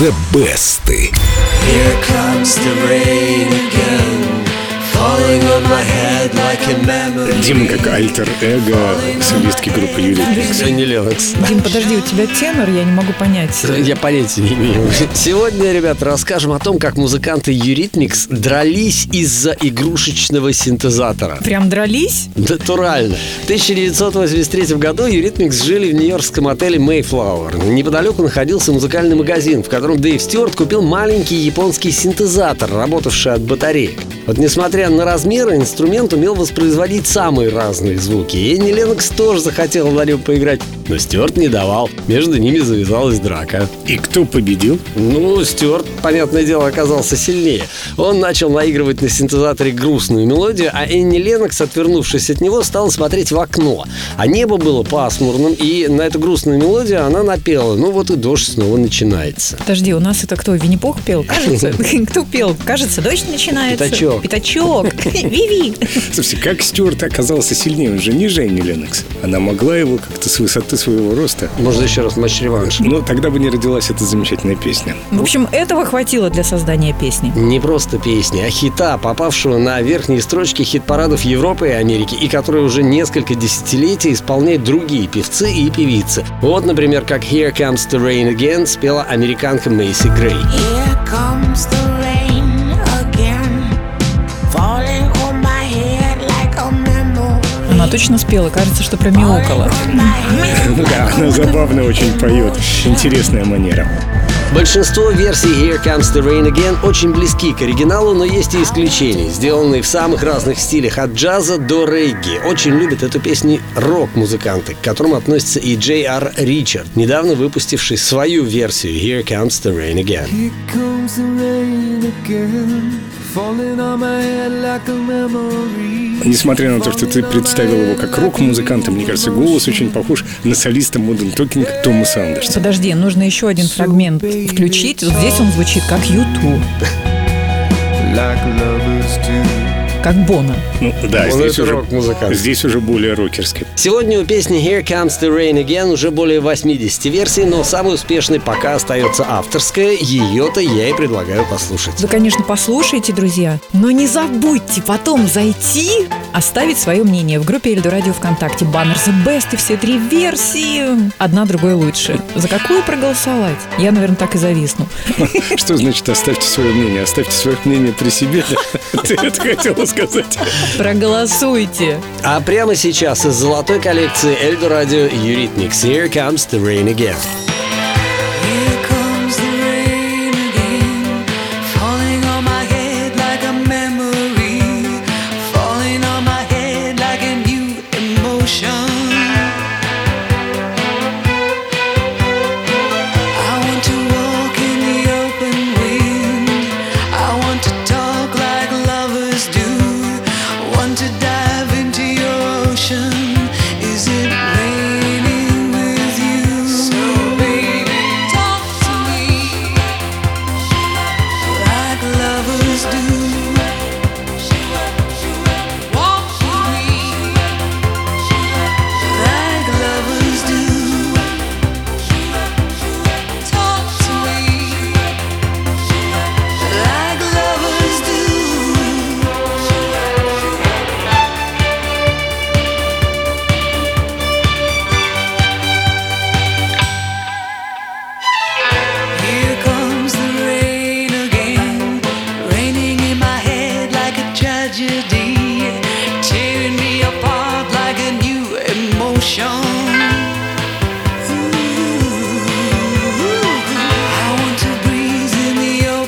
The Best. Here comes the rain again, Дима как альтер-эго солистки группы Юрий Не Ленокс. Дим, подожди, у тебя тенор, я не могу понять. Я понятия не имею. Сегодня, ребята, расскажем о том, как музыканты Eurythmics дрались из-за игрушечного синтезатора. Прям дрались? Натурально. В 1983 году Eurythmics жили в нью-йоркском отеле Mayflower. Неподалеку находился музыкальный магазин, в котором Дэйв Стюарт купил маленький японский синтезатор, работавший от батареек. Вот несмотря на размеры, инструмент умел воспроизводить самые разные звуки. И Энни Ленокс тоже захотела на нем поиграть, но Стюарт не давал. Между ними завязалась драка. И кто победил? Ну, Стюарт, понятное дело, оказался сильнее. Он начал наигрывать на синтезаторе грустную мелодию, а Энни Ленокс, отвернувшись от него, стала смотреть в окно. А небо было пасмурным, и на эту грустную мелодию она напела. Ну вот и дождь снова начинается. Подожди, у нас это кто? Винни-Пух пел? Кажется. Кто пел? Кажется, дождь начинается. Пятачок. Пятачок. Виви. Слушайте, как Стюарт оказался сильнее? Он же ниже Энни Ленокс. Она могла его как-то с высоты своего роста. Можно еще раз матч-реванш. Но тогда бы не родилась эта замечательная песня. В общем, этого хватило для создания песни. Не просто песни, а хита, попавшего на верхние строчки хит-парадов Европы и Америки, и который уже несколько десятилетий исполняют другие певцы и певицы. Вот, например, как «Here Comes the Rain Again» спела американка Мейси Грей. Here comes точно спела, кажется, что про мяукала. Да, она забавно очень поет. Интересная манера. Большинство версий «Here Comes the Rain Again» очень близки к оригиналу, но есть и исключения, сделанные в самых разных стилях, от джаза до регги. Очень любят эту песню рок-музыканты, к которым относится и Джей Ар Ричард, недавно выпустивший свою версию «Here Comes the Rain Again». Here comes the rain again, falling on my head like a memory. Несмотря на то, что ты представил его как рок-музыканта, мне кажется, голос очень похож на солиста Modern Talking Томаса Андерса. Подожди, нужно еще один фрагмент включить. Вот здесь он звучит как YouTube, Like lovers do. Как Бона. Ну да, Он здесь это уже, рок-музыкант. здесь уже более рокерский. Сегодня у песни «Here Comes the Rain Again» уже более 80 версий, но самой успешной пока остается авторская. Ее-то я и предлагаю послушать. Вы, конечно, послушайте, друзья, но не забудьте потом зайти, оставить свое мнение в группе Эльду Радио ВКонтакте. Баннер The Best и все три версии. Одна другой лучше. За какую проголосовать? Я, наверное, так и зависну. Что значит оставьте свое мнение? Оставьте свое мнение при себе. Ты это хотела сказать? Проголосуйте. А прямо сейчас из золотой коллекции Эльдо Радио Eurythmics «Here Comes the Rain Again».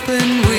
open